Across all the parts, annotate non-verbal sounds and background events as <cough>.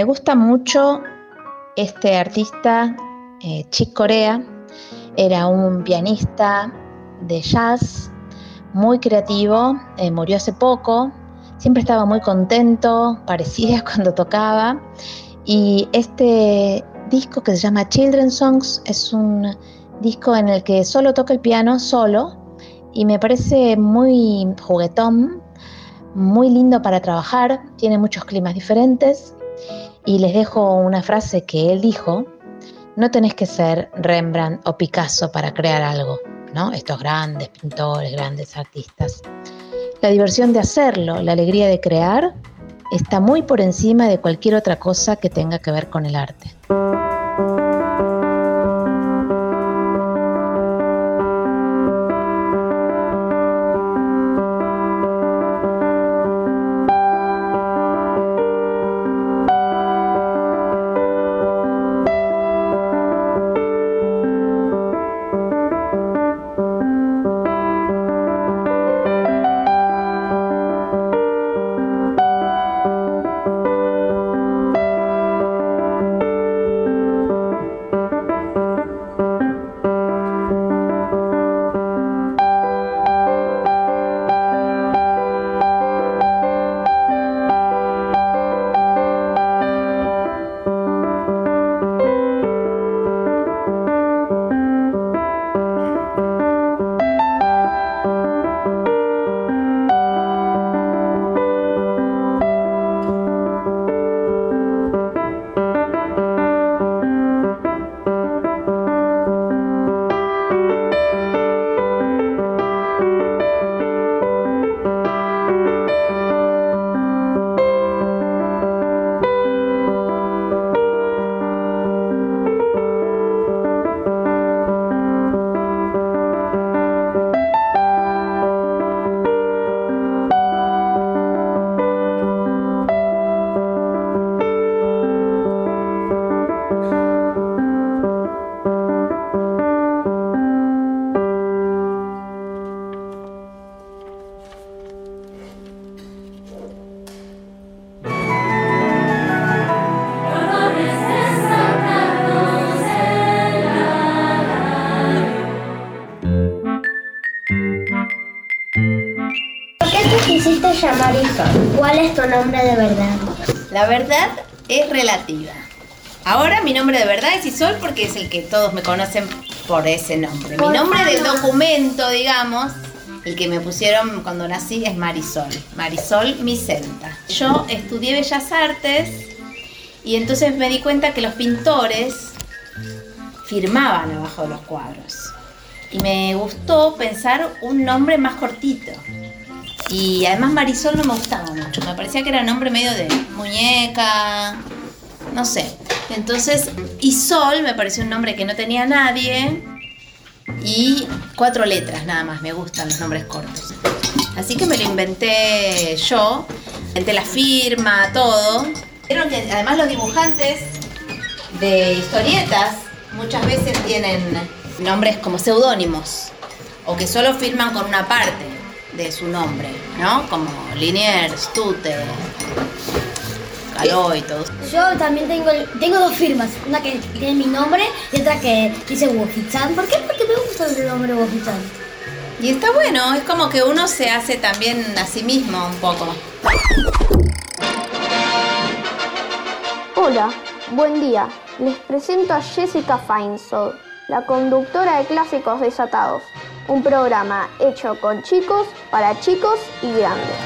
Me gusta mucho este artista, eh, Chick Corea. Era un pianista de jazz muy creativo, eh, murió hace poco, siempre estaba muy contento, <laughs> parecía cuando tocaba. Y este disco que se llama Children's Songs es un disco en el que solo toca el piano solo y me parece muy juguetón, muy lindo para trabajar, tiene muchos climas diferentes y les dejo una frase que él dijo, no tenés que ser Rembrandt o Picasso para crear algo, ¿no? Estos grandes pintores, grandes artistas. La diversión de hacerlo, la alegría de crear, está muy por encima de cualquier otra cosa que tenga que ver con el arte. Es tu nombre de verdad? La verdad es relativa. Ahora mi nombre de verdad es Isol porque es el que todos me conocen por ese nombre. Mi nombre del documento, digamos, el que me pusieron cuando nací es Marisol. Marisol Micenta. Yo estudié Bellas Artes y entonces me di cuenta que los pintores firmaban abajo de los cuadros. Y me gustó pensar un nombre más cortito. Y además Marisol no me gustaba mucho, me parecía que era nombre medio de muñeca, no sé. Entonces, y Sol me pareció un nombre que no tenía nadie y cuatro letras nada más, me gustan los nombres cortos. Así que me lo inventé yo, inventé la firma, todo. Vieron que además los dibujantes de historietas muchas veces tienen nombres como seudónimos o que solo firman con una parte de su nombre, ¿no? Como Liniers, Stute, Caló y todo. Yo también tengo, tengo dos firmas, una que tiene mi nombre y otra que dice Woffichan. ¿Por qué? Porque me gusta el nombre Woffichan. Y está bueno, es como que uno se hace también a sí mismo un poco. Hola, buen día. Les presento a Jessica Feinsold, la conductora de Clásicos Desatados un programa hecho con chicos, para chicos y grandes.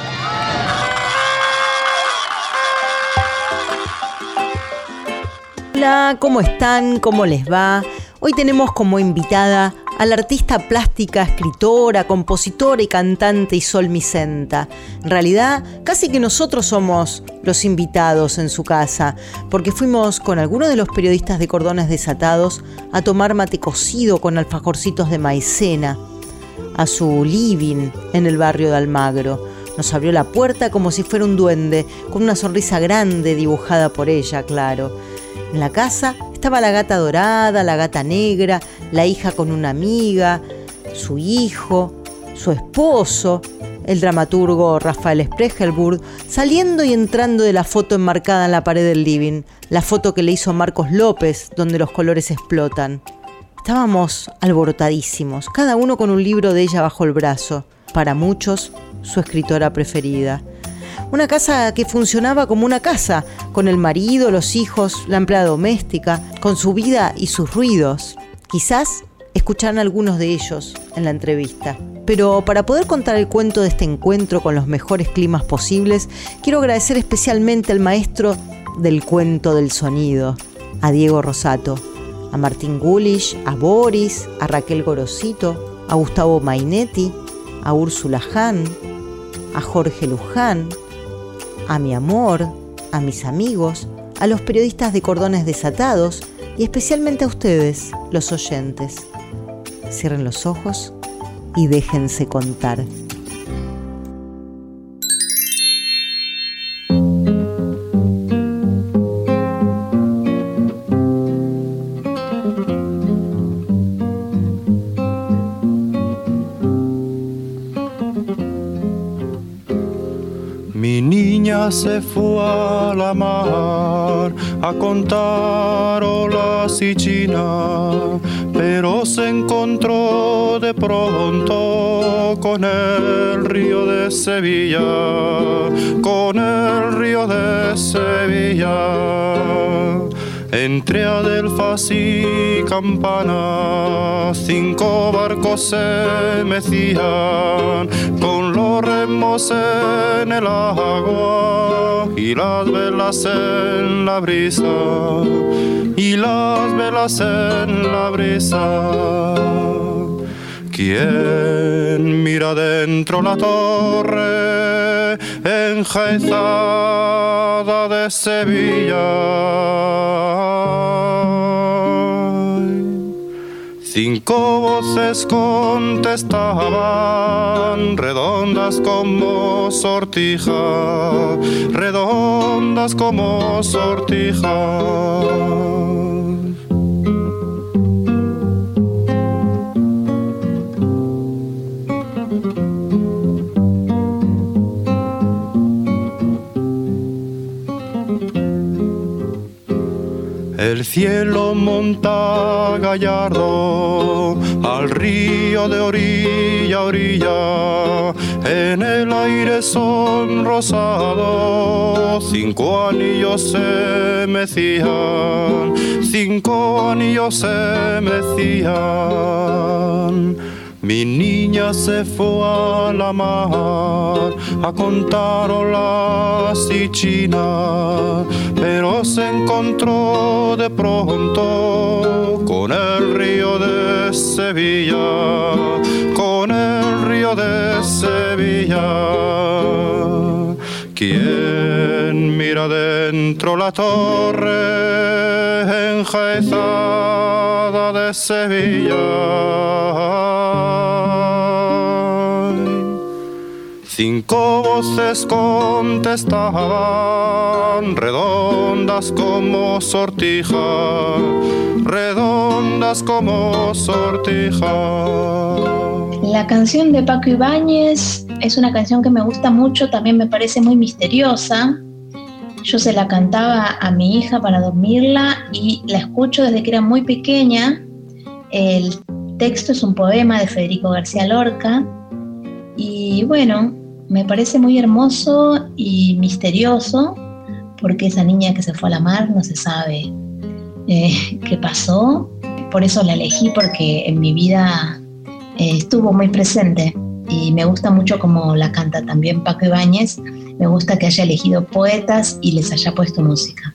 Hola, ¿cómo están? ¿Cómo les va? Hoy tenemos como invitada a la artista plástica, escritora, compositora y cantante Isol Micenta. En realidad, casi que nosotros somos los invitados en su casa, porque fuimos con algunos de los periodistas de Cordones Desatados a tomar mate cocido con alfajorcitos de maicena a su living en el barrio de Almagro. Nos abrió la puerta como si fuera un duende, con una sonrisa grande dibujada por ella, claro. En la casa estaba la gata dorada, la gata negra, la hija con una amiga, su hijo, su esposo, el dramaturgo Rafael Spregelburg, saliendo y entrando de la foto enmarcada en la pared del living, la foto que le hizo Marcos López, donde los colores explotan. Estábamos alborotadísimos, cada uno con un libro de ella bajo el brazo, para muchos su escritora preferida. Una casa que funcionaba como una casa, con el marido, los hijos, la empleada doméstica, con su vida y sus ruidos. Quizás escucharán algunos de ellos en la entrevista. Pero para poder contar el cuento de este encuentro con los mejores climas posibles, quiero agradecer especialmente al maestro del cuento del sonido, a Diego Rosato a Martín Gulish, a Boris, a Raquel Gorosito, a Gustavo Mainetti, a Úrsula Hahn, a Jorge Luján, a mi amor, a mis amigos, a los periodistas de cordones desatados y especialmente a ustedes, los oyentes. Cierren los ojos y déjense contar. Se fue a la mar a contar olas y China, pero se encontró de pronto con el río de Sevilla, con el río de Sevilla entre Adelfas y Campana, cinco barcos se mecían con los remos en el agua y las velas en la brisa, y las velas en la brisa. ¿Quién mira dentro la torre enjaezada de Sevilla? Cinco voces contestaban, redondas como sortija, redondas como sortija. El cielo monta gallardo al río de orilla a orilla. En el aire son rosados, cinco anillos se mecían, cinco anillos se mecían. Mi niña se fue a la mar a contar olas y China, pero se encontró de pronto con el río de Sevilla, con el río de Sevilla. ¿Quién mira dentro la torre enjaezada de Sevilla? Cinco voces contestaban, redondas como sortija, redondas como sortija. La canción de Paco Ibáñez es una canción que me gusta mucho, también me parece muy misteriosa. Yo se la cantaba a mi hija para dormirla y la escucho desde que era muy pequeña. El texto es un poema de Federico García Lorca. Y bueno, me parece muy hermoso y misterioso porque esa niña que se fue a la mar no se sabe eh, qué pasó. Por eso la elegí porque en mi vida eh, estuvo muy presente y me gusta mucho como la canta también Paco Ibáñez. Me gusta que haya elegido poetas y les haya puesto música.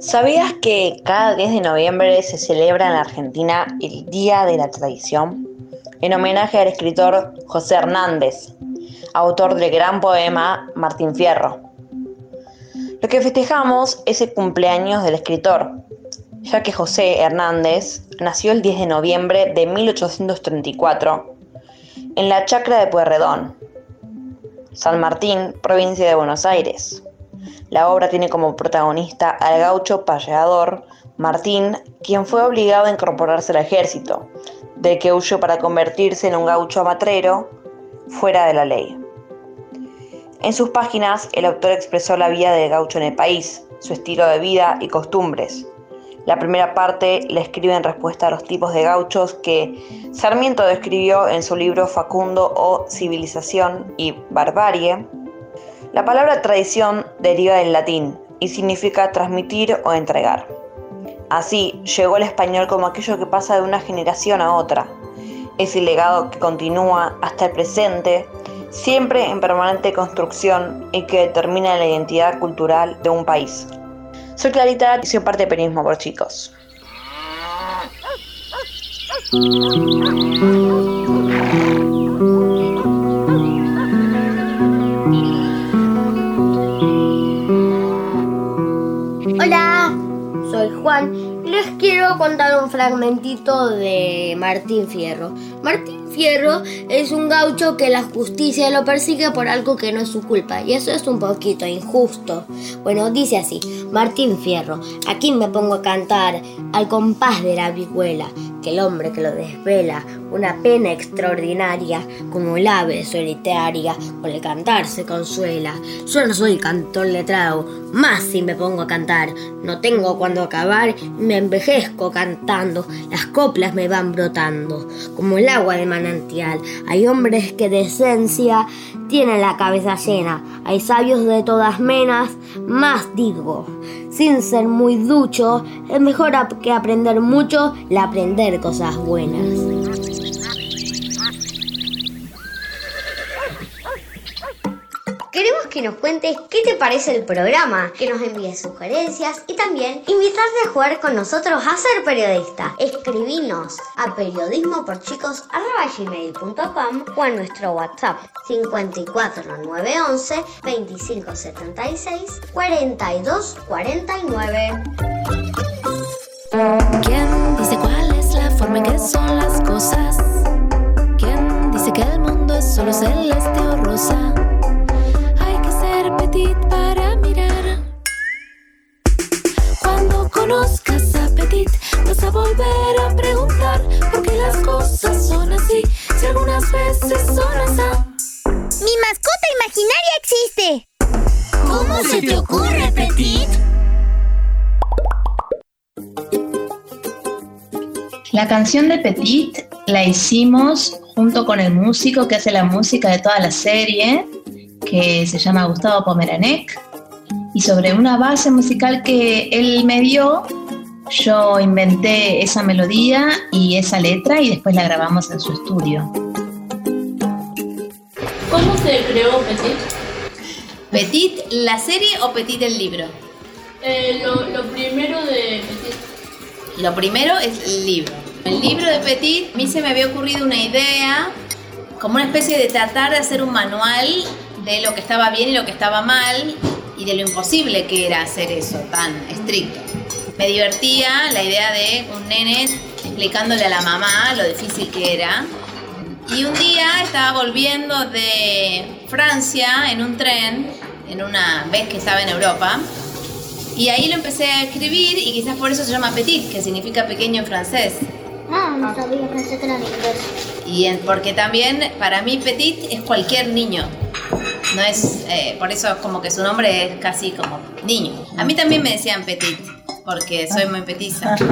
¿Sabías que cada 10 de noviembre se celebra en la Argentina el Día de la Tradición? En homenaje al escritor José Hernández, autor del gran poema Martín Fierro. Lo que festejamos es el cumpleaños del escritor, ya que José Hernández nació el 10 de noviembre de 1834 en la chacra de Pueyrredón, San Martín, provincia de Buenos Aires. La obra tiene como protagonista al gaucho payador Martín, quien fue obligado a incorporarse al ejército, de que huyó para convertirse en un gaucho amatrero fuera de la ley. En sus páginas, el autor expresó la vida del gaucho en el país, su estilo de vida y costumbres. La primera parte la escribe en respuesta a los tipos de gauchos que Sarmiento describió en su libro Facundo o Civilización y Barbarie, la palabra tradición deriva del latín y significa transmitir o entregar. Así llegó el español como aquello que pasa de una generación a otra. Es el legado que continúa hasta el presente, siempre en permanente construcción y que determina la identidad cultural de un país. Soy Clarita y soy parte de Periodismo por Chicos. Hola, soy Juan y les quiero contar un fragmentito de Martín Fierro. Fierro es un gaucho que la justicia lo persigue por algo que no es su culpa y eso es un poquito injusto. Bueno, dice así, Martín Fierro, aquí me pongo a cantar al compás de la vihuela, que el hombre que lo desvela, una pena extraordinaria, como el ave solitaria, con el cantar se consuela. Yo no soy cantor letrado, más si me pongo a cantar, no tengo cuando acabar, me envejezco cantando, las coplas me van brotando, como el agua de manantial. Hay hombres que de esencia tienen la cabeza llena, hay sabios de todas menas, más digo. Sin ser muy ducho, es mejor que aprender mucho, la aprender cosas buenas. Queremos que nos cuentes qué te parece el programa, que nos envíes sugerencias y también invitarte a jugar con nosotros a ser periodista. Escribinos a periodismoporchicos.com o a nuestro WhatsApp 54911 2576 4249. ¿Quién dice cuál es la forma que son las ¿Quién dice que el mundo es solo celeste o rosa? Hay que ser petit para mirar. Cuando conozcas a Petit, vas a volver a preguntar por qué las cosas son así, si algunas veces son así. ¡Mi mascota imaginaria existe! ¿Cómo se te ocurre, Petit? La canción de Petit la hicimos junto con el músico que hace la música de toda la serie, que se llama Gustavo Pomeranek. Y sobre una base musical que él me dio, yo inventé esa melodía y esa letra y después la grabamos en su estudio. ¿Cómo se creó Petit? ¿Petit la serie o Petit el libro? Eh, lo, lo primero de Petit. Lo primero es el libro. El libro de Petit, a mí se me había ocurrido una idea, como una especie de tratar de hacer un manual de lo que estaba bien y lo que estaba mal y de lo imposible que era hacer eso tan estricto. Me divertía la idea de un nene explicándole a la mamá lo difícil que era. Y un día estaba volviendo de Francia en un tren, en una vez que estaba en Europa, y ahí lo empecé a escribir y quizás por eso se llama petit, que significa pequeño en francés. Ah, no sabía, pensé que era inglés. Y en- porque también para mí petit es cualquier niño. No es, eh, por eso es como que su nombre es casi como niño. A mí también me decían petit, porque soy muy petiza. <laughs>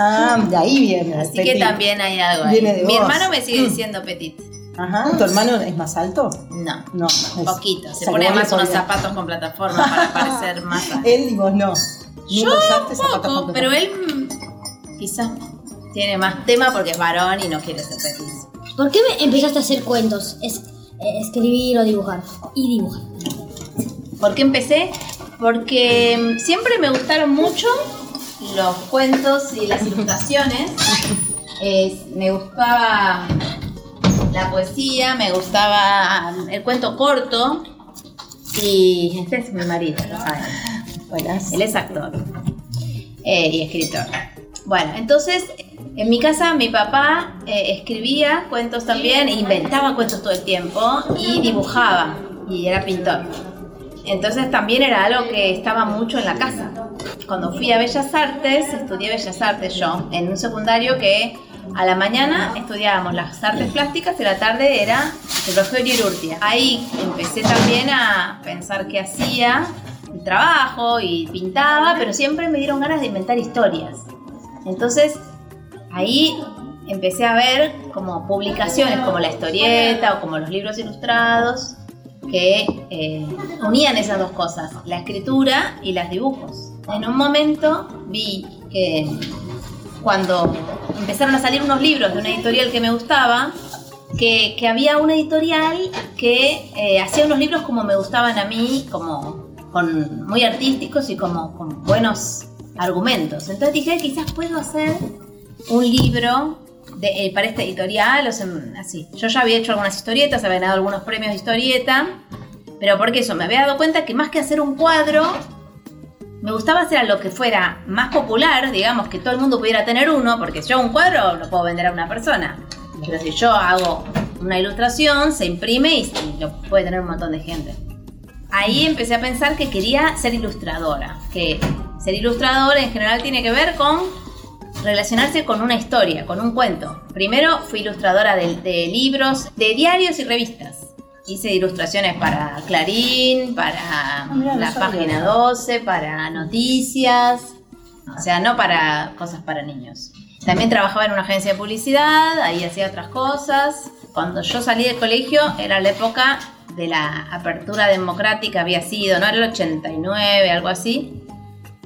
Ah, de ahí viene. Así que también hay algo ahí. Viene de Mi vos. hermano me sigue diciendo petit. Ajá, ¿tu hermano es más alto? No, No, un poquito. o Se sea, pone además unos zapatos con plataforma para <laughs> parecer más alto. Él y vos no. Yo usaste zapatos poco, con pero él mm, quizás tiene más tema porque es varón y no quiere ser petizo. ¿Por qué me empezaste a hacer cuentos? Es, eh, escribir o dibujar. Y dibujar. ¿Por qué empecé? Porque mm, siempre me gustaron mucho los cuentos y las ilustraciones. <laughs> Es- me gustaba la poesía, me gustaba el cuento corto. Y este es mi marido, lo saben. Buenas. Él es actor eh, y escritor. Bueno, entonces en mi casa mi papá eh, escribía cuentos también, inventaba cuentos todo el tiempo y dibujaba y era pintor. Entonces también era algo que estaba mucho en la casa. Cuando fui a Bellas Artes, estudié Bellas Artes yo, en un secundario que a la mañana estudiábamos las artes plásticas y a la tarde era el Rogelio Urrutia. Ahí empecé también a pensar qué hacía, el trabajo y pintaba, pero siempre me dieron ganas de inventar historias. Entonces ahí empecé a ver como publicaciones como la historieta o como los libros ilustrados que eh, unían esas dos cosas, la escritura y los dibujos. En un momento vi que cuando empezaron a salir unos libros de una editorial que me gustaba, que, que había una editorial que eh, hacía unos libros como me gustaban a mí, como con, muy artísticos y como con buenos argumentos. Entonces dije, quizás puedo hacer un libro de- eh, para esta editorial, o sea, así. Yo ya había hecho algunas historietas, había ganado algunos premios de historieta, pero porque eso, me había dado cuenta que más que hacer un cuadro, me gustaba hacer algo que fuera más popular, digamos, que todo el mundo pudiera tener uno, porque yo un cuadro lo puedo vender a una persona. Pero si yo hago una ilustración, se imprime y lo puede tener un montón de gente. Ahí empecé a pensar que quería ser ilustradora, que ser ilustradora en general tiene que ver con relacionarse con una historia, con un cuento. Primero fui ilustradora de, de libros, de diarios y revistas. Hice ilustraciones para Clarín, para Mira, no la página 12, para noticias, o sea, no para cosas para niños. También trabajaba en una agencia de publicidad, ahí hacía otras cosas. Cuando yo salí del colegio era la época de la apertura democrática, había sido, ¿no? Era el 89, algo así.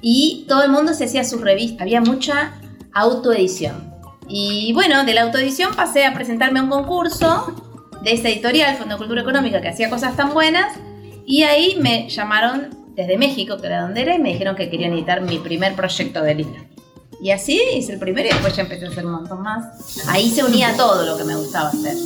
Y todo el mundo se hacía sus revistas, había mucha autoedición. Y bueno, de la autoedición pasé a presentarme a un concurso de esta editorial, Fondo Cultura Económica, que hacía cosas tan buenas. Y ahí me llamaron desde México, que era donde era, y me dijeron que querían editar mi primer proyecto de libro. Y así hice el primero y después ya empecé a hacer un montón más. Ahí se unía todo lo que me gustaba hacer.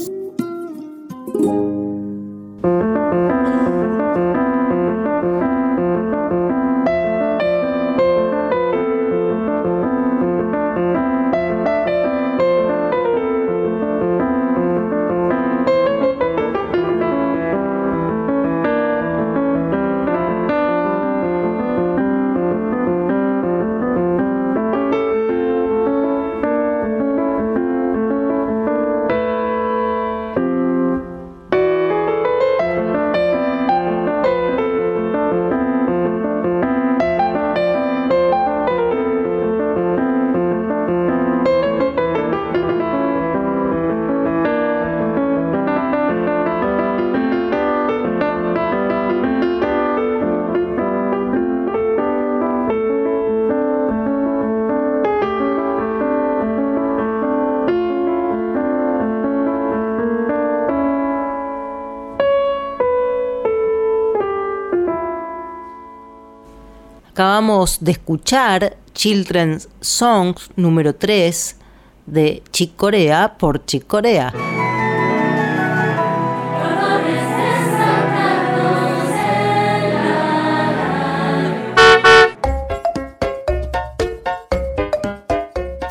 Acabamos de escuchar Children's Songs número 3 de Chick Corea por Chick Corea.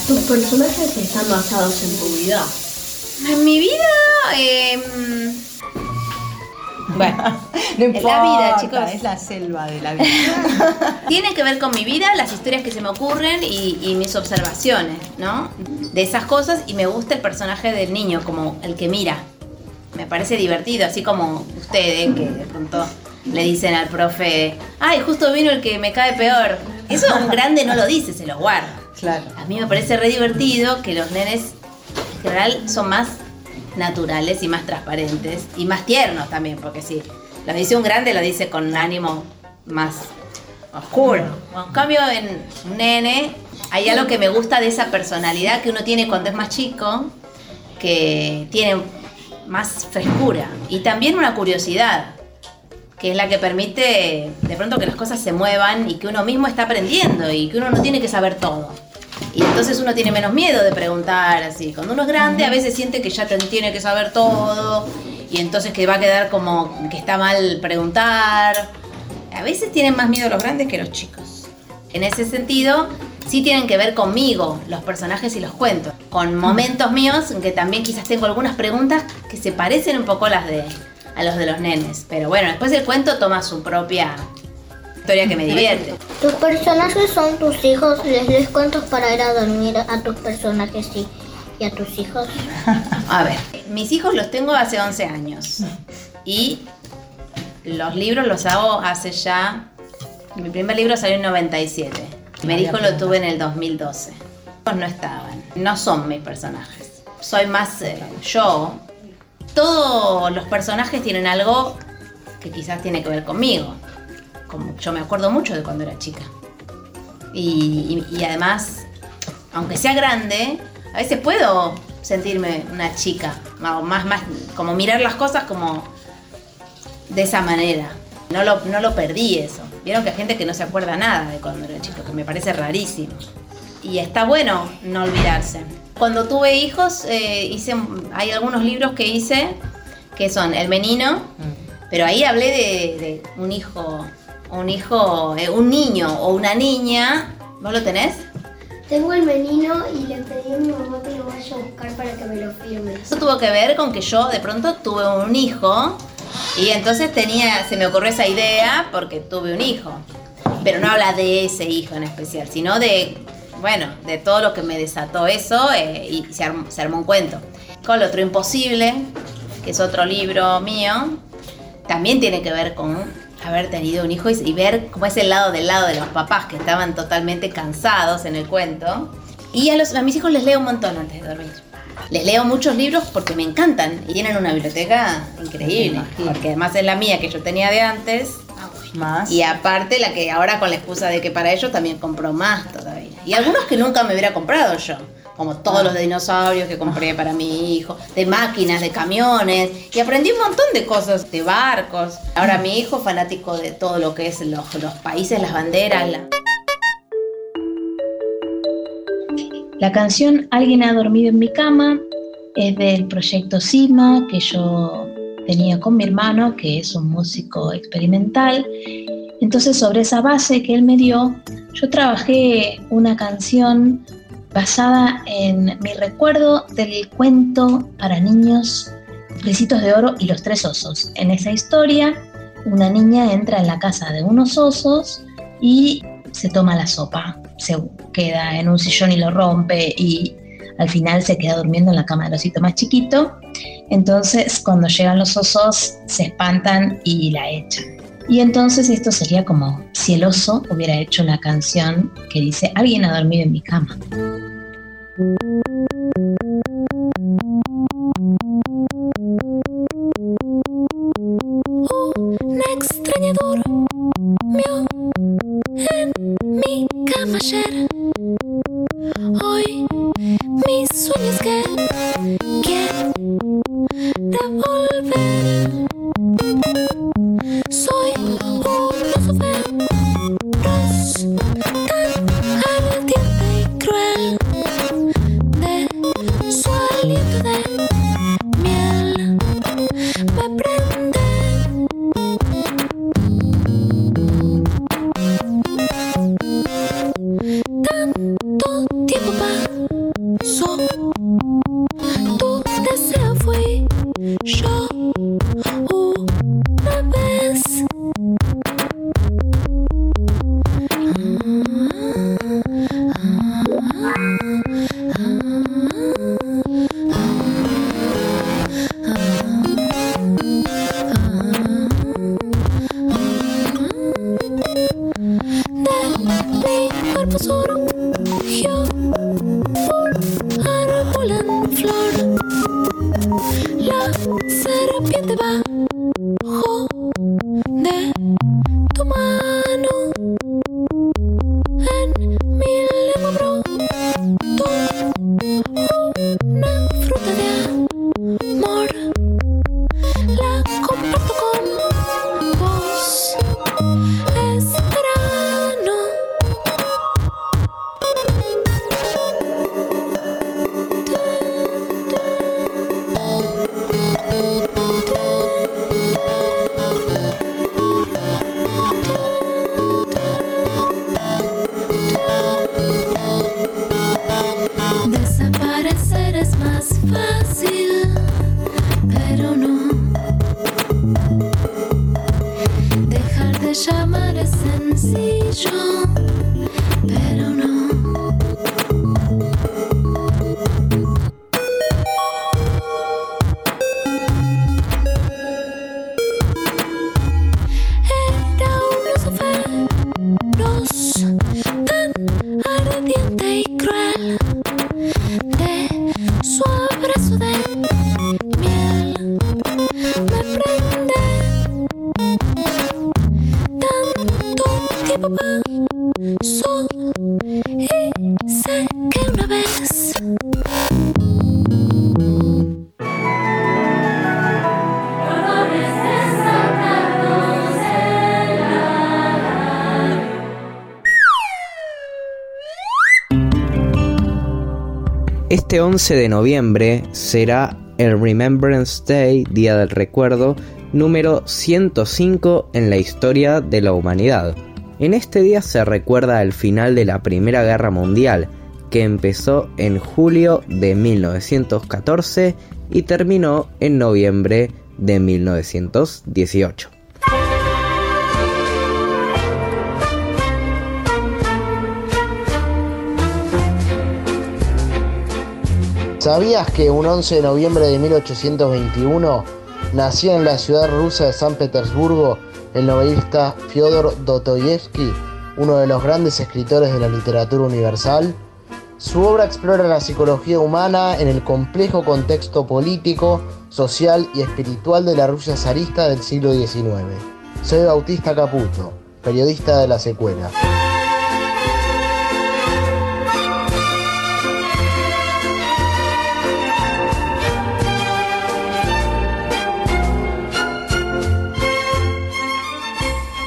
Tus personajes están basados en tu vida. En mi vida, em, <laughs> bueno, No en la vida, chicos. es la selva de la vida. <laughs> Tiene que ver con mi vida, las historias que se me ocurren y, y mis observaciones, ¿no? De esas cosas y me gusta el personaje del niño, como el que mira. Me parece divertido, así como ustedes que de pronto le dicen al profe, ay, justo vino el que me cae peor. Eso un grande no lo dice, se lo guarda. Claro. A mí me parece re divertido que los nenes en general son más naturales y más transparentes y más tiernos también, porque si lo dice un grande, lo dice con ánimo más oscuro. En cambio, en un nene hay algo que me gusta de esa personalidad que uno tiene cuando es más chico, que tiene más frescura y también una curiosidad. que es la que permite de pronto que las cosas se muevan y que uno mismo está aprendiendo y que uno no tiene que saber todo. Y entonces uno tiene menos miedo de preguntar así. Cuando uno es grande a veces siente que ya te- tiene que saber todo y entonces que va a quedar como que está mal preguntar. A veces tienen más miedo los grandes que los chicos. En ese sentido, sí tienen que ver conmigo, los personajes y los cuentos. Con momentos míos en que también quizás tengo algunas preguntas que se parecen un poco a las de a los de los nenes. Pero bueno, después el cuento toma su propia historia que me divierte. Tus personajes son tus hijos, les lees cuentos para ir a dormir a tus personajes y, y a tus hijos. <laughs> A ver, mis hijos los tengo hace 11 años. Y los libros los hago hace ya. Mi primer libro salió en 97. Mi hijo lo tuve en el 2012. Ellos no estaban. No son mis personajes. Soy más eh, yo. Todos los personajes tienen algo que quizás tiene que ver conmigo. Como yo me acuerdo mucho de cuando era chica. Y, y- y además, aunque sea grande, a veces puedo sentirme una chica. Más, más, como mirar las cosas como de esa manera. No lo, no lo perdí eso. Vieron que hay gente que no se acuerda nada de cuando era chico, que me parece rarísimo. Y está bueno no olvidarse. Cuando tuve hijos, eh, hice, hay algunos libros que hice que son El Menino, pero ahí hablé de, de un hijo, un hijo, eh, un niño o una niña. ¿Vos lo tenés? Tengo el menino y le pedí a mi mamá que lo vaya a buscar para que me lo firme. Eso tuvo que ver con que yo de pronto tuve un hijo y entonces tenía, se me ocurrió esa idea porque tuve un hijo. Pero no habla de ese hijo en especial, sino de, bueno, de todo lo que me desató eso eh, y se armó, un cuento. Con otro imposible, que es otro libro mío, también tiene que ver con haber tenido un hijo y, y ver cómo es el lado del lado de los papás que estaban totalmente cansados en el cuento. Y a, los, a mis hijos les leo un montón antes de dormir. Les leo muchos libros porque me encantan y tienen una biblioteca increíble. Porque además es la mía que yo tenía de antes. Más. Y aparte la que ahora con la excusa de que para ellos también compro más todavía. Y algunos que nunca me hubiera comprado yo. Como todos los de dinosaurios que compré para mi hijo, de máquinas, de camiones. Y aprendí un montón de cosas, de barcos. Ahora mi hijo fanático de todo lo que es los, los países, las banderas. la- La canción Alguien ha dormido en mi cama es del proyecto Sigma que yo tenía con mi hermano, que es un músico experimental. Entonces, sobre esa base que él me dio, yo trabajé una canción basada en mi recuerdo del cuento para niños Ricitos de Oro y los Tres Osos. En esa historia, una niña entra en la casa de unos osos y se toma la sopa. Se queda en un sillón y lo rompe y al final se queda durmiendo en la cama del osito más chiquito. Entonces, cuando llegan los osos, se espantan y la echan. Y entonces esto sería como si el oso hubiera hecho la canción que dice, alguien ha dormido en mi cama. शमरसन् sensation. 11 de noviembre será el Remembrance Day, Día del Recuerdo, número 105 en la historia de la humanidad. En este día se recuerda el final de la Primera Guerra Mundial, que empezó en julio de 1914 y terminó en noviembre de 1918. ¿Sabías que un 11 de noviembre de 1821 nació en la ciudad rusa de San Petersburgo el novelista Fyodor Dostoyevsky, uno de los grandes escritores de la literatura universal? Su obra explora la psicología humana en el complejo contexto político, social y espiritual de la Rusia zarista del siglo XIX. Soy Bautista Caputo, periodista de la secuela.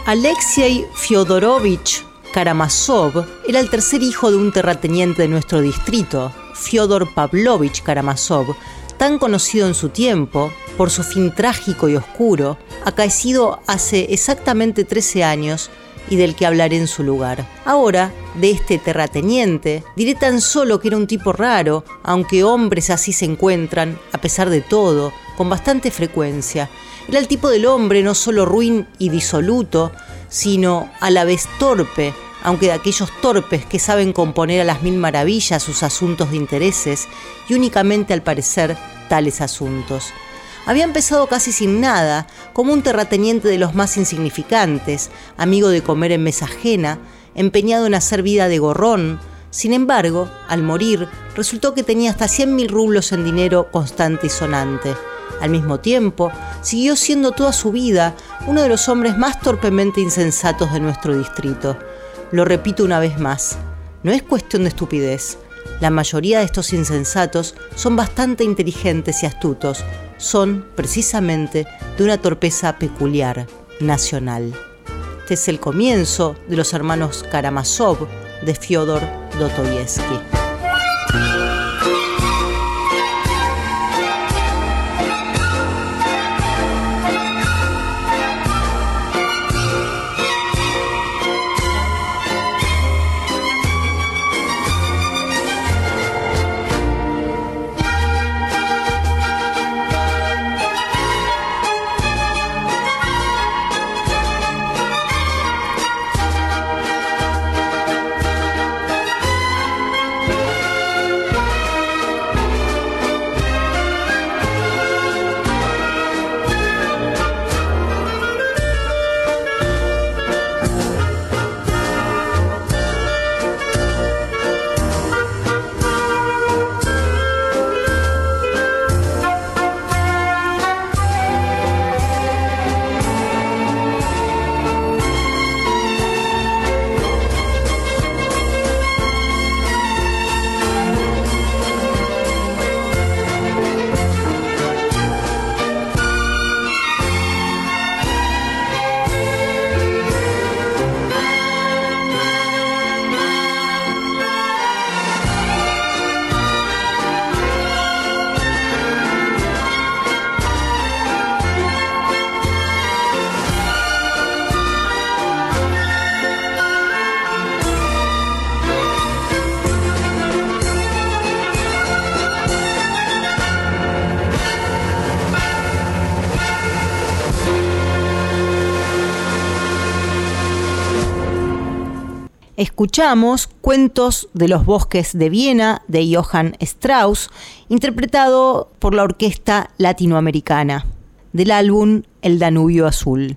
Alexei Fyodorovich Karamazov era el tercer hijo de un terrateniente de nuestro distrito, Fyodor Pavlovich Karamazov, tan conocido en su tiempo por su fin trágico y oscuro, acaecido hace exactamente 13 años y del que hablaré en su lugar. Ahora, de este terrateniente, diré tan solo que era un tipo raro, aunque hombres así se encuentran, a pesar de todo, con bastante frecuencia. Era el tipo del hombre no solo ruin y disoluto, sino a la vez torpe, aunque de aquellos torpes que saben componer a las mil maravillas sus asuntos de intereses y únicamente al parecer tales asuntos. Había empezado casi sin nada, como un terrateniente de los más insignificantes, amigo de comer en mesa ajena, empeñado en hacer vida de gorrón. Sin embargo, al morir, resultó que tenía hasta 100 mil rublos en dinero constante y sonante. Al mismo tiempo, siguió siendo toda su vida uno de los hombres más torpemente insensatos de nuestro distrito. Lo repito una vez más, no es cuestión de estupidez. La mayoría de estos insensatos son bastante inteligentes y astutos, son precisamente de una torpeza peculiar, nacional. Este es el comienzo de los hermanos Karamazov de Fyodor Dostoyevsky. Escuchamos Cuentos de los Bosques de Viena de Johann Strauss, interpretado por la Orquesta Latinoamericana, del álbum El Danubio Azul.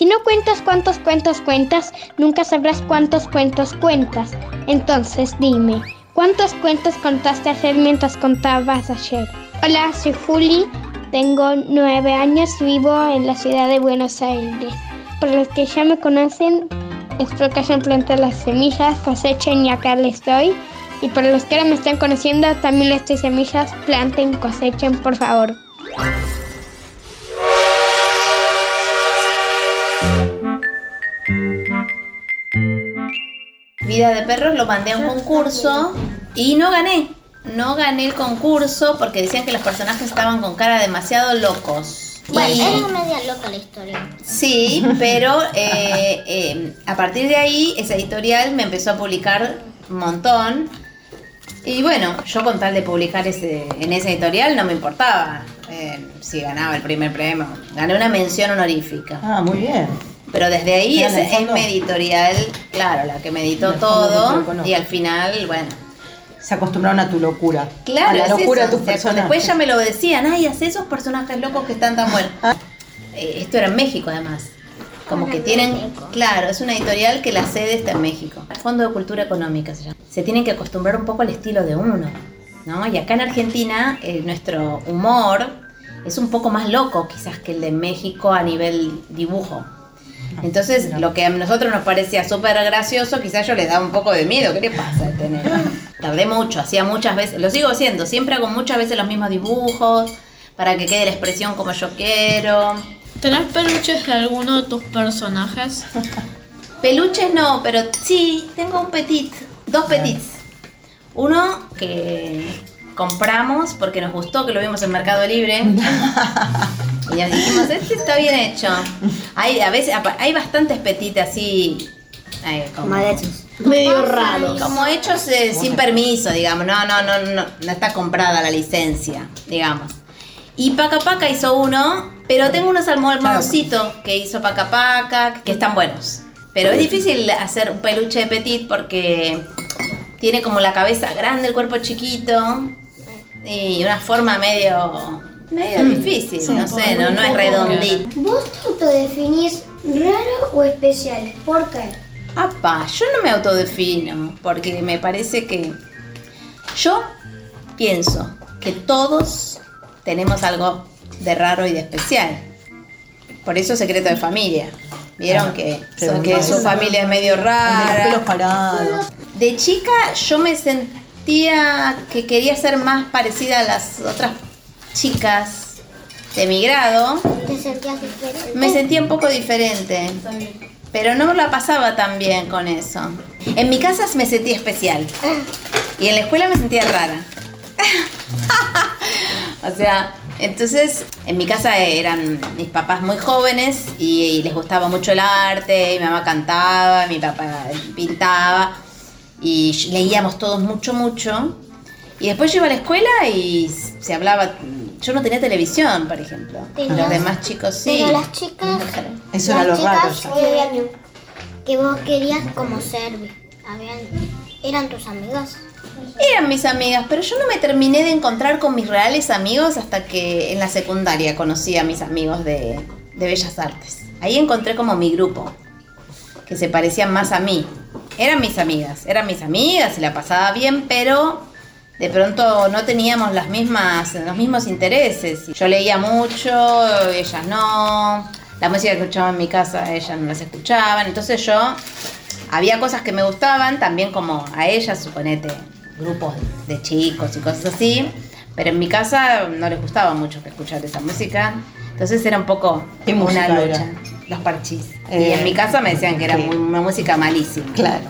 Si no cuentas cuántos cuentos cuentas, nunca sabrás cuántos cuentos cuentas. Entonces dime, ¿cuántos cuentos contaste ayer mientras contabas ayer? Hola, soy Juli, tengo nueve años y vivo en la ciudad de Buenos Aires. Para los que ya me conocen, hayan plantado las semillas, cosechen y acá les doy. Y para los que ahora me están conociendo, también les doy semillas, planten, cosechen, por favor. Vida de perros lo mandé a un concurso y no gané. No gané el concurso porque decían que los personajes estaban con cara demasiado locos. Bueno, Y- era media loca la historia. Sí, <laughs> pero eh, eh, a partir de ahí esa editorial me empezó a publicar un montón. Y bueno, yo con tal de publicar ese, en esa editorial no me importaba eh, si ganaba el primer premio. Gané una mención honorífica. Ah, muy bien. Pero desde ahí es, es mi editorial, claro, la que me editó todo. Y al final, bueno. Se acostumbraron a tu locura. Claro, a la es locura eso. de tus O sea, personajes. Después ya me lo decían, ay, hace esos personajes locos que están tan <laughs> buenos. Ah. Eh, esto era en México además. Como que tienen, claro, es una editorial que la sede está en México. Fondo de Cultura Económica se llama. Se tienen que acostumbrar un poco al estilo de uno, ¿no? Y acá en Argentina eh, nuestro humor es un poco más loco quizás que el de México a nivel dibujo. Entonces, lo que a nosotros nos parecía súper gracioso, quizás yo les daba un poco de miedo. ¿Qué le pasa a tener? Tardé mucho, hacía muchas veces, lo sigo haciendo, siempre hago muchas veces los mismos dibujos para que quede la expresión como yo quiero. ¿Tenés peluches de alguno de tus personajes? Peluches no, pero sí, tengo un petit, dos petits. Uno que compramos porque nos gustó, que lo vimos en Mercado Libre. <laughs> y ya dijimos, este está bien hecho. Hay, a veces, hay bastantes petits así. eh, como, Medio raros. como hechos eh, sin permiso, digamos. No, no, no, no, no está comprada la licencia, digamos. Y Paca Paca hizo uno, pero tengo unos almohadoncitos que hizo Paca Paca, que están buenos. Pero es difícil hacer un peluche de petit porque tiene como la cabeza grande, el cuerpo chiquito y una forma medio, medio difícil, no sé, no, no es redondito. ¿Vos te autodefinís raro o especial? ¿Por qué? Apa, yo no me autodefino, porque me parece que yo pienso que todos tenemos algo de raro y de especial. Por eso secreto de familia. Vieron Ah, que, qué so- que bonito. su familia es medio los rara. pelos parados. De chica yo me sentía que quería ser más parecida a las otras chicas de mi grado. Me sentía un poco diferente. Pero no la pasaba tan bien con eso. En mi casa me sentía especial. Y en la escuela me sentía rara. <laughs> o sea, entonces en mi casa eran mis papás muy jóvenes y, y les gustaba mucho el arte. Mi mamá cantaba, mi papá pintaba. Y leíamos todos mucho, mucho. Y después yo iba a la escuela y se hablaba. Yo no tenía televisión, por ejemplo. Tenías- Los demás chicos sí. Pero las chicas, Eso las era lo raro chicas ya. que, que vos querías como ser, habían, eran tus amigas. Eran mis amigas, pero yo no me terminé de encontrar con mis reales amigos hasta que en la secundaria conocí a mis amigos de, de Bellas Artes. Ahí encontré como mi grupo, que se parecían más a mí. Eran mis amigas, eran mis amigas y la pasaba bien, pero de pronto no teníamos las mismas, los mismos intereses. Yo leía mucho, ellas no. La música que escuchaba en mi casa, ellas no las escuchaban. Entonces yo había cosas que me gustaban, también como a ellas, suponete, grupos de chicos y cosas así. Pero en mi casa no les gustaba mucho que escuchar esa música. Entonces era un poco ¿Qué una lucha. era? Los parchís. y Eh, en mi casa me decían que era sí. muy- una música malísima. Claro.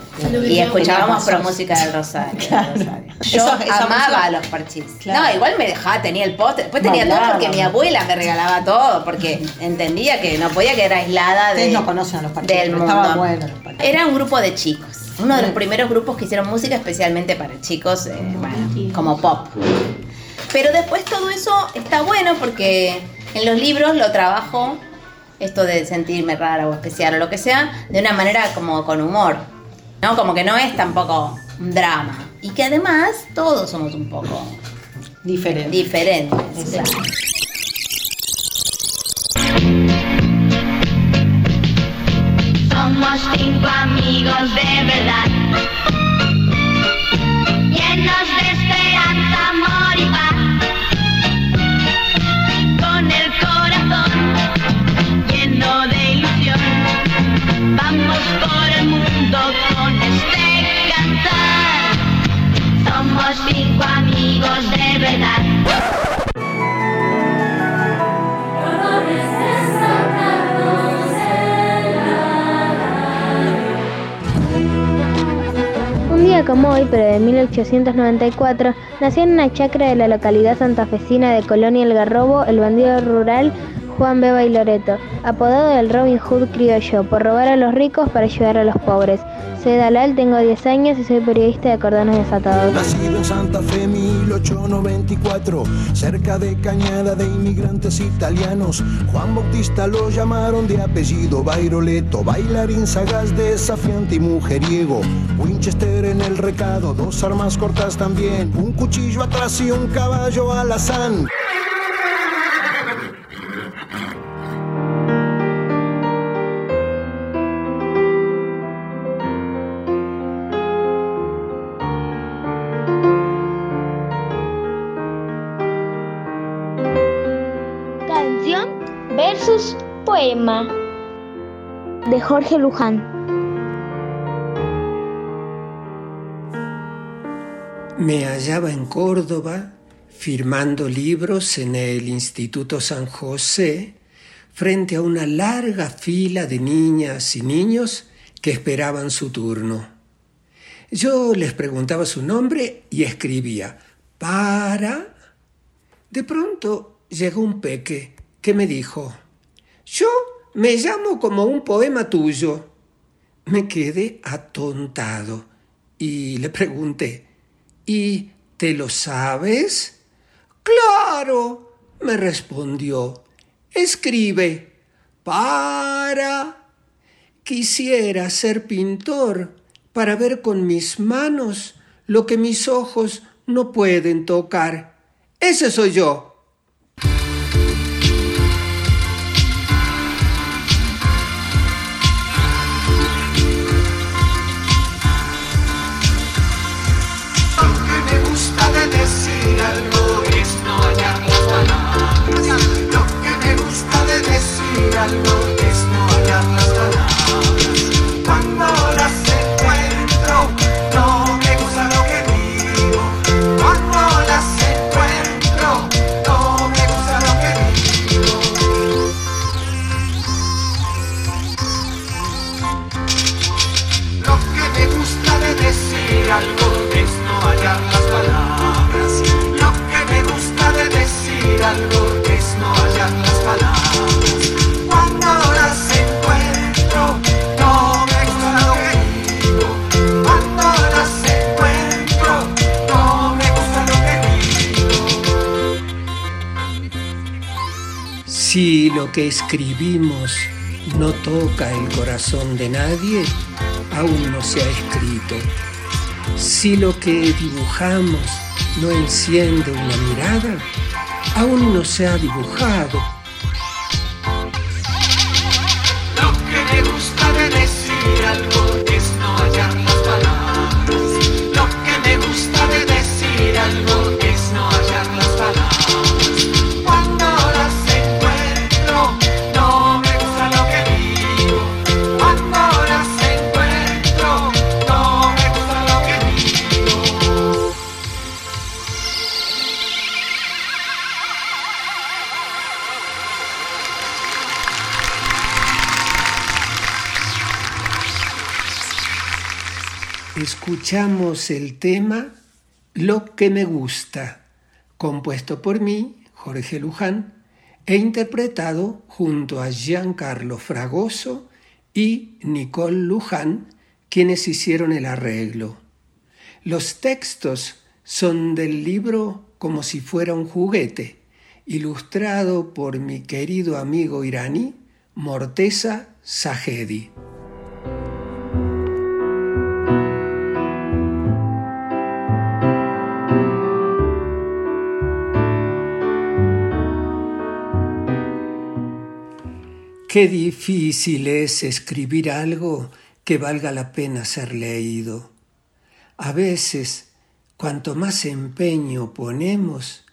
Y escuchábamos pro música del Rosario. del Rosario. Yo Esa- esa amaba música- a los parchís. Claro. No, igual me dejaba, tenía el póster. Después tenía todo porque mi abuela me regalaba todo, porque entendía que no podía quedar aislada de, Ustedes no conocen a los parches, del pero mundo. estaban buenos los parches. Era un grupo de chicos. Uno de los primeros grupos que hicieron música especialmente para chicos, eh, bueno, como pop. Pero después todo eso está bueno porque en los libros lo trabajo, esto de sentirme rara o especial o lo que sea, de una manera como con humor. ¿No? Como que no es tampoco un drama. Y que además todos somos un poco Diferente. diferentes. claro. Somos cinco amigos de verdad, llenos de tengo amigos de verdad. Un día como hoy, pero de 1894, nació en una chacra de la localidad santafesina de Colonia El Garrobo el bandido rural Juan Beba y Loreto, apodado el Robin Hood criollo, por robar a los ricos para ayudar a los pobres. Soy Dalal, tengo 10 años y soy periodista de Cordones Desatados. Nacido en Santa Fe 1894, cerca de Cañada de inmigrantes italianos. Juan Bautista lo llamaron de apellido Bairoleto, bailarín sagaz, desafiante y mujeriego. Winchester en el recado, dos armas cortas también, un cuchillo atrás y un caballo alazán. Jorge Luján. Me hallaba en Córdoba firmando libros en el Instituto San José frente a una larga fila de niñas y niños que esperaban su turno. Yo les preguntaba su nombre y escribía para. De pronto llegó un peque que me dijo, yo me llamo como un poema tuyo. Me quedé atontado y le pregunté, ¿y te lo sabes? Claro, me respondió. Escribe, para. Quisiera ser pintor para ver con mis manos lo que mis ojos no pueden tocar. Ese soy yo. Decir algo es no hallar las palabras. Cuando las encuentro, no me gusta lo que digo. Cuando las encuentro, no me gusta lo que digo. Lo que me gusta de decir algo es no hallar las palabras. Lo que me gusta de decir algo Si lo que escribimos no toca el corazón de nadie, aún no se ha escrito. Si lo que dibujamos no enciende una mirada, aún no se ha dibujado. Escuchamos el tema Lo que me gusta, compuesto por mí, Jorge Luján, e interpretado junto a Giancarlo Fragoso y Nicole Luján, quienes hicieron el arreglo. Los textos son del libro Como si fuera un juguete, ilustrado por mi querido amigo iraní Morteza Sajedi. Qué difícil es escribir algo que valga la pena ser leído. A veces, cuanto más empeño ponemos,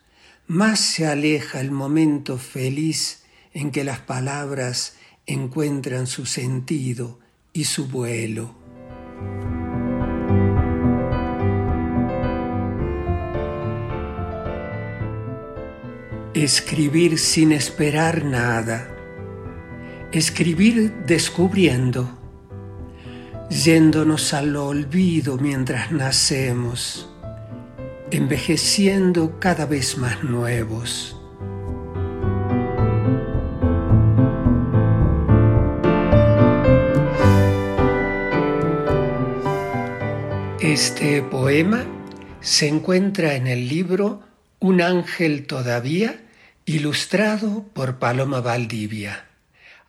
más se aleja el momento feliz en que las palabras encuentran su sentido y su vuelo. Escribir sin esperar nada. Escribir descubriendo. Yéndonos al olvido mientras nacemos. Envejeciendo cada vez más nuevos. Este poema se encuentra en el libro Un ángel todavía, ilustrado por Paloma Valdivia.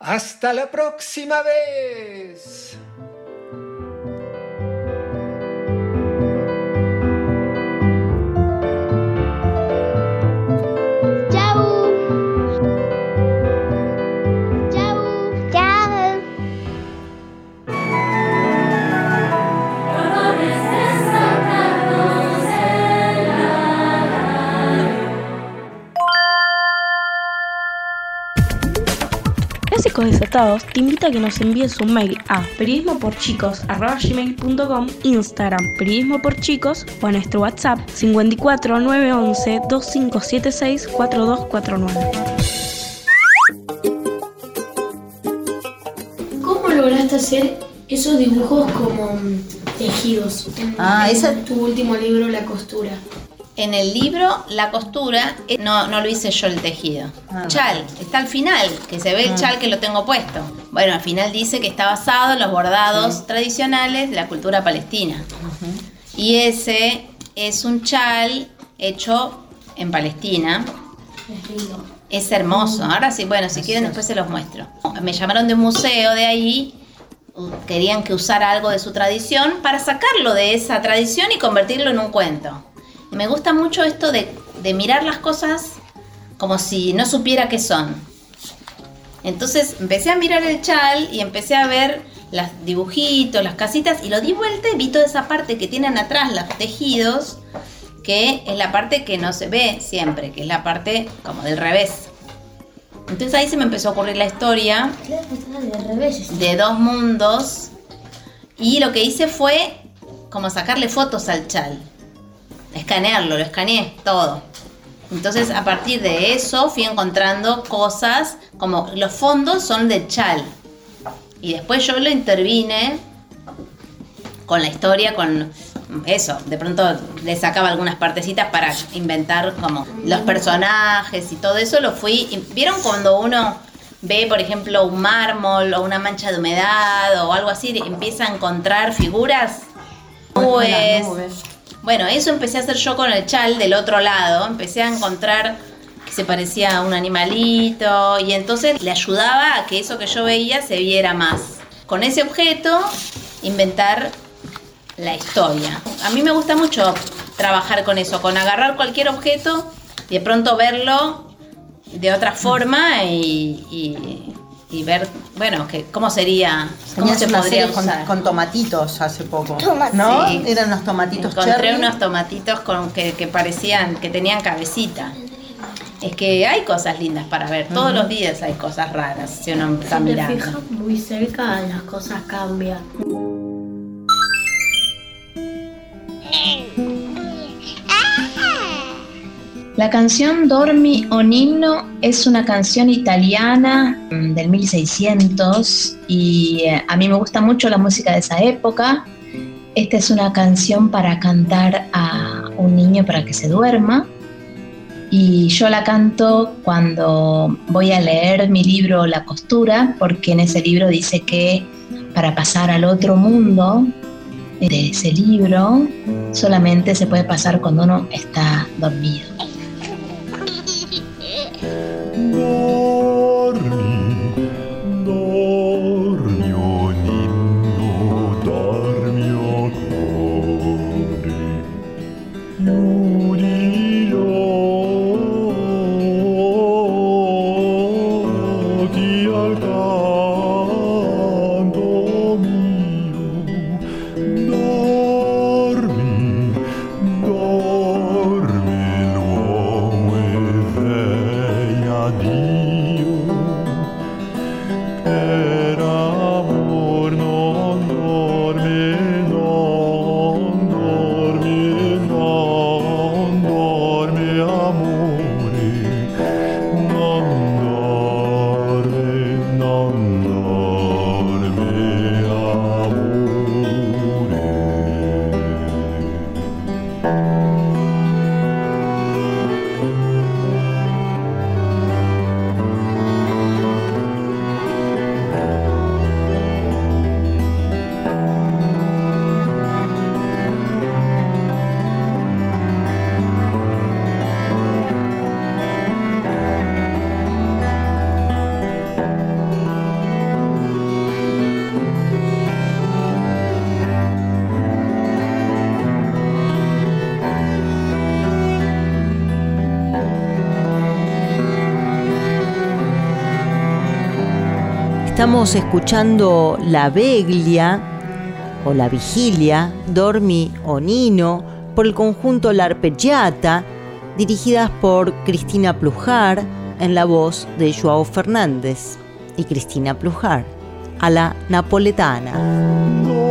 Hasta la próxima vez. Desatados te invita a que nos envíes un mail a periodismoporchicos.com, Instagram periodismo por chicos o a nuestro WhatsApp 54 911 2576 4249. ¿Cómo lograste hacer esos dibujos como mm, tejidos? En, Ah, en esa- tu último libro, La costura. En el libro, la costura, eh, no, no lo hice yo el tejido. Chal, está al final, que se ve el Ah. chal que lo tengo puesto. Bueno, al final dice que está basado en los bordados tradicionales de la cultura palestina. Y ese es un chal hecho en Palestina. Es hermoso. Ahora sí, bueno, si quieren después se los muestro. Me llamaron de un museo de ahí. Querían que usara algo de su tradición para sacarlo de esa tradición y convertirlo en un cuento. Me gusta mucho esto de, de mirar las cosas como si no supiera qué son. Entonces empecé a mirar el chal y empecé a ver los dibujitos, las casitas y lo di vuelta y vi toda esa parte que tienen atrás los tejidos, que es la parte que no se ve siempre, que es la parte como del revés. Entonces ahí se me empezó a ocurrir la historia de dos mundos y lo que hice fue como sacarle fotos al chal, escanearlo, lo escaneé todo. Entonces a partir de eso fui encontrando cosas como los fondos son de chal y después yo lo intervine con la historia, con eso, de pronto le sacaba algunas partecitas para inventar como los personajes y todo eso lo fui. ¿Vieron cuando uno ve, por ejemplo, un mármol o una mancha de humedad o algo así, empieza a encontrar figuras? Pues, bueno, eso empecé a hacer yo con el chal del otro lado. Empecé a encontrar que se parecía a un animalito y entonces le ayudaba a que eso que yo veía se viera más. Con ese objeto, inventar la historia. A mí me gusta mucho trabajar con eso, con agarrar cualquier objeto y de pronto verlo de otra forma y, y ver, bueno, que cómo sería, cómo Tenías se una podría serie con, usar. con tomatitos hace poco. Tomat- ¿No? Sí. Eran unos tomatitos Encontré cherry. unos tomatitos con que, que parecían, que tenían cabecita. Es que hay cosas lindas para ver. Todos los días hay cosas raras si uno está Si te mirando. fijas muy cerca, las cosas cambian. La canción Dormi o Ninno es una canción italiana mm, del 1600 y eh, a mí me gusta mucho la música de esa época. Esta es una canción para cantar a un niño para que se duerma y yo la canto cuando voy a leer mi libro La costura porque en ese libro dice que para pasar al otro mundo de ese libro solamente se puede pasar cuando uno está dormido. Estamos escuchando La Veglia o La Vigilia, Dormi o Nino por el conjunto La Arpeggiata, dirigidas por Cristina Plujar en la voz de Joao Fernández y Cristina Plujar a la napoletana.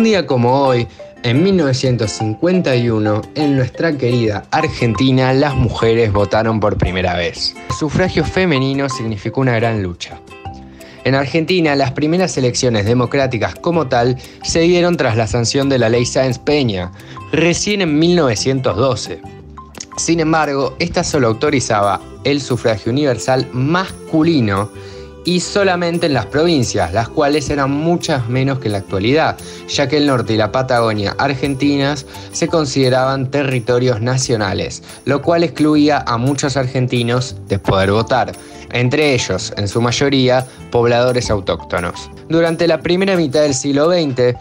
Un día como hoy, en 1951, en nuestra querida Argentina, las mujeres votaron por primera vez. El sufragio femenino significó una gran lucha. En Argentina, las primeras elecciones democráticas como tal se dieron tras la sanción de la ley Sáenz Peña, recién en 1912. Sin embargo, esta solo autorizaba el sufragio universal masculino y solamente en las provincias, las cuales eran muchas menos que en la actualidad, ya que el norte y la Patagonia argentinas se consideraban territorios nacionales, lo cual excluía a muchos argentinos de poder votar, entre ellos, en su mayoría, pobladores autóctonos. Durante la primera mitad del siglo XX,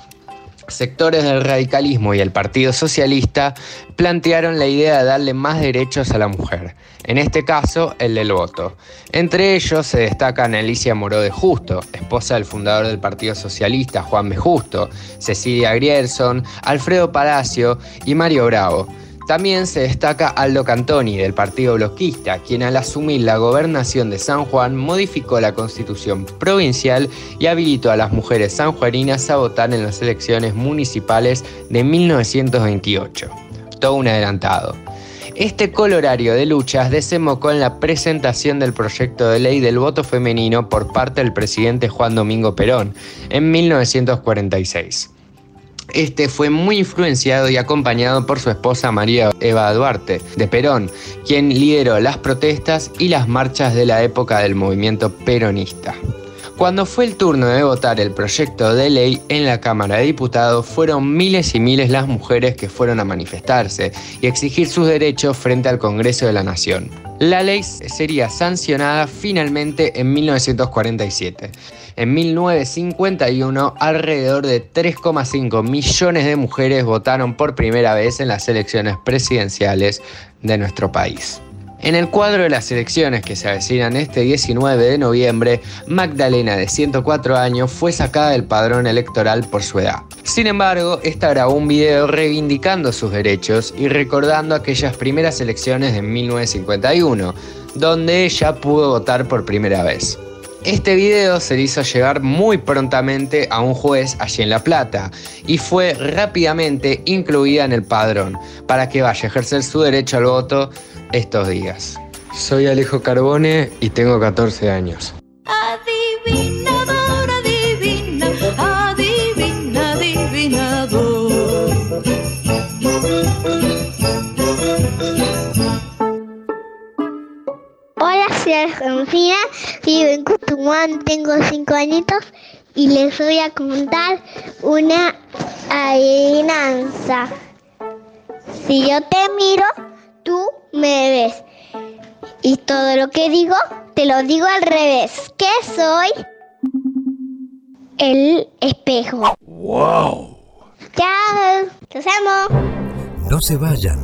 sectores del radicalismo y el Partido Socialista plantearon la idea de darle más derechos a la mujer, en este caso el del voto. Entre ellos se destacan Alicia Moró de Justo, esposa del fundador del Partido Socialista Juan B. Justo, Cecilia Grierson, Alfredo Palacio y Mario Bravo. También se destaca Aldo Cantoni del Partido Bloquista, quien al asumir la gobernación de San Juan modificó la constitución provincial y habilitó a las mujeres sanjuaninas a votar en las elecciones municipales de 1928. Todo un adelantado. Este colorario de luchas desembocó en la presentación del proyecto de ley del voto femenino por parte del presidente Juan Domingo Perón en 1946. Este fue muy influenciado y acompañado por su esposa María Eva Duarte, de Perón, quien lideró las protestas y las marchas de la época del movimiento peronista. Cuando fue el turno de votar el proyecto de ley en la Cámara de Diputados, fueron miles y miles las mujeres que fueron a manifestarse y exigir sus derechos frente al Congreso de la Nación. La ley sería sancionada finalmente en 1947. En 1951, alrededor de 3,5 millones de mujeres votaron por primera vez en las elecciones presidenciales de nuestro país. En el cuadro de las elecciones que se avecinan este 19 de noviembre, Magdalena, de 104 años, fue sacada del padrón electoral por su edad. Sin embargo, esta grabó un video reivindicando sus derechos y recordando aquellas primeras elecciones de 1951, donde ella pudo votar por primera vez. Este video se le hizo llegar muy prontamente a un juez allí en La Plata y fue rápidamente incluida en el padrón para que vaya a ejercer su derecho al voto estos días. Soy Alejo Carbone y tengo 14 años. Adivinador, Argentina, vivo en Cutumán, tengo 5 añitos y les voy a contar una adivinanza. Si yo te miro, tú me ves. Y todo lo que digo, te lo digo al revés. ¿Qué soy? El espejo. ¡Wow! Chao. Los amo. No se vayan.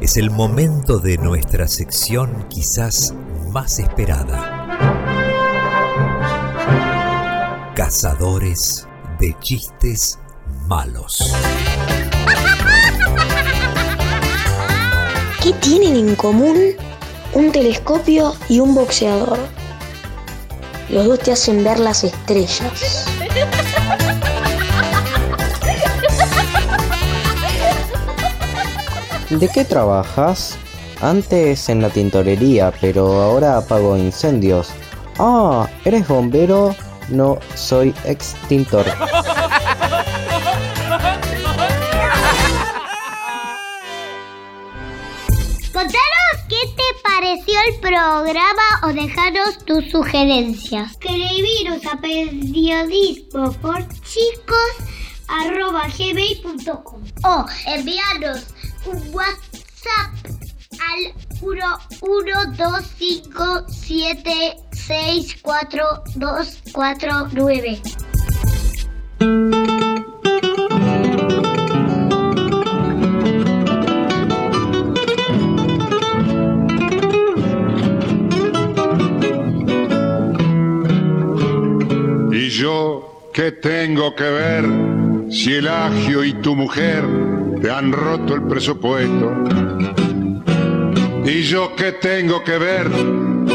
Es el momento de nuestra sección quizás más esperada. Cazadores de chistes malos. ¿Qué tienen en común un telescopio y un boxeador? Los dos te hacen ver las estrellas. ¿De qué trabajas? Antes en la tintorería, pero ahora apago incendios. Ah, ¿eres bombero? No, soy extintor. Contanos qué te pareció el programa o dejaros tus sugerencias. Escribiros a periodismo por chicos arroba gmail.com o enviarnos un WhatsApp al 11257642249. ¿Y yo qué tengo que ver si el agio y tu mujer te han roto el presupuesto? ¿Y yo qué tengo que ver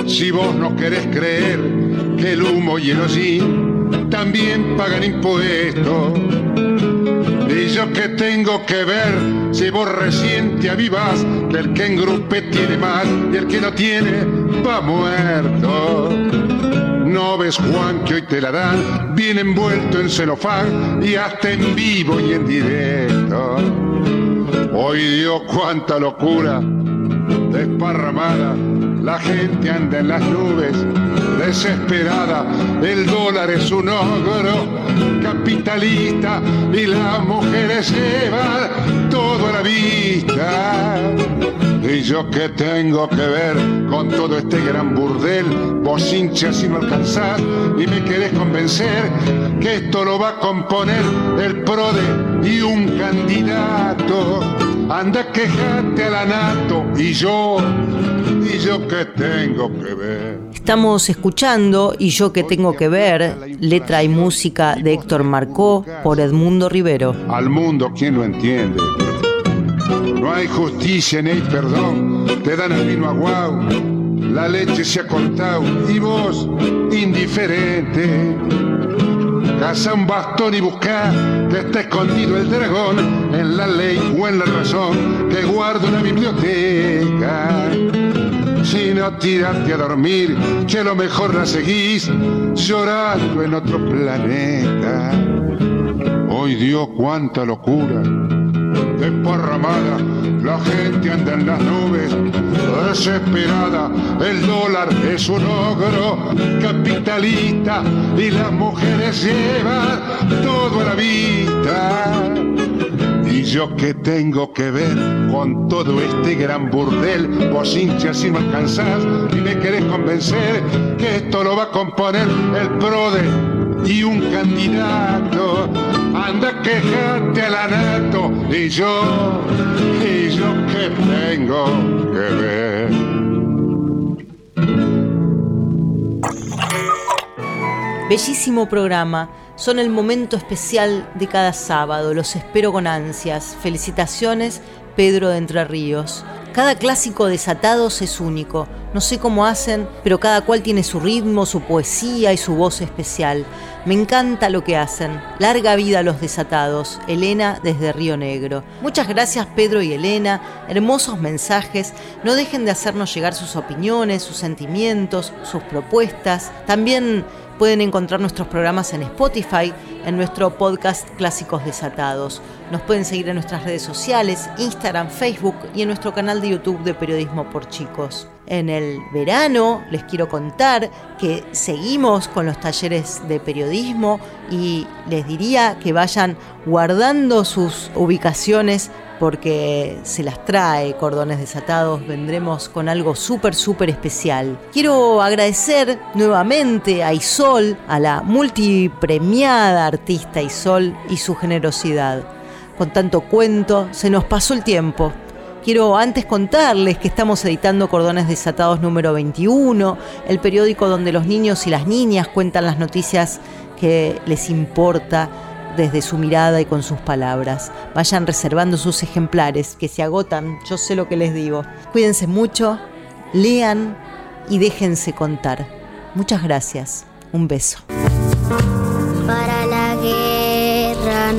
si vos no querés creer que el humo y el hollín también pagan impuestos? ¿Y yo qué tengo que ver si vos recién te avivas que el que engrupe tiene más y el que no tiene va muerto? No ves Juan que hoy te la dan bien envuelto en celofán y hasta en vivo y en directo. Hoy Dios cuánta locura desparramada, la gente anda en las nubes, desesperada, el dólar es un ogro capitalista y las mujeres llevan todo a la vista. Y yo qué tengo que ver con todo este gran burdel, vos hinchas y no alcanzás y me querés convencer que esto lo va a componer el PRODE y un candidato. Anda, quejate a la nato y yo, y yo qué tengo que ver. Estamos escuchando Y yo que tengo que ver, letra y música de Héctor Marcó por Edmundo Rivero. Al mundo, ¿quién lo entiende? No hay justicia ni hay perdón, te dan el vino aguau, la leche se ha cortado y vos, indiferente. Caza un bastón y busca que está escondido el dragón en la ley o en la razón que guarda una biblioteca. Si no tirate a dormir, que lo mejor la seguís llorando en otro planeta. Hoy Dios, cuánta locura desparramada, la gente anda en las nubes, desesperada, el dólar es un ogro capitalista y las mujeres llevan todo a la vista. Y yo qué tengo que ver con todo este gran burdel, vos hinchas y no alcanzás y me querés convencer que esto lo va a componer el PRODE y un candidato. Anda, quejate a la nato y yo, y yo qué tengo que ver. Bellísimo programa. Son el momento especial de cada sábado. Los espero con ansias. Felicitaciones, Pedro de Entre Ríos. Cada clásico desatados es único. No sé cómo hacen, pero cada cual tiene su ritmo, su poesía y su voz especial. Me encanta lo que hacen. Larga vida a los desatados. Elena desde Río Negro. Muchas gracias Pedro y Elena. Hermosos mensajes. No dejen de hacernos llegar sus opiniones, sus sentimientos, sus propuestas. También Pueden encontrar nuestros programas en Spotify, en nuestro podcast Clásicos Desatados. Nos pueden seguir en nuestras redes sociales, Instagram, Facebook y en nuestro canal de YouTube de Periodismo por Chicos. En el verano les quiero contar que seguimos con los talleres de periodismo y les diría que vayan guardando sus ubicaciones porque se las trae Cordones Desatados, vendremos con algo súper, súper especial. Quiero agradecer nuevamente a Isol, a la multipremiada artista Isol y su generosidad. Con tanto cuento, se nos pasó el tiempo. Quiero antes contarles que estamos editando Cordones Desatados número 21, el periódico donde los niños y las niñas cuentan las noticias que les importa desde su mirada y con sus palabras. Vayan reservando sus ejemplares, que se agotan, yo sé lo que les digo. Cuídense mucho, lean y déjense contar. Muchas gracias. Un beso. Para la guerra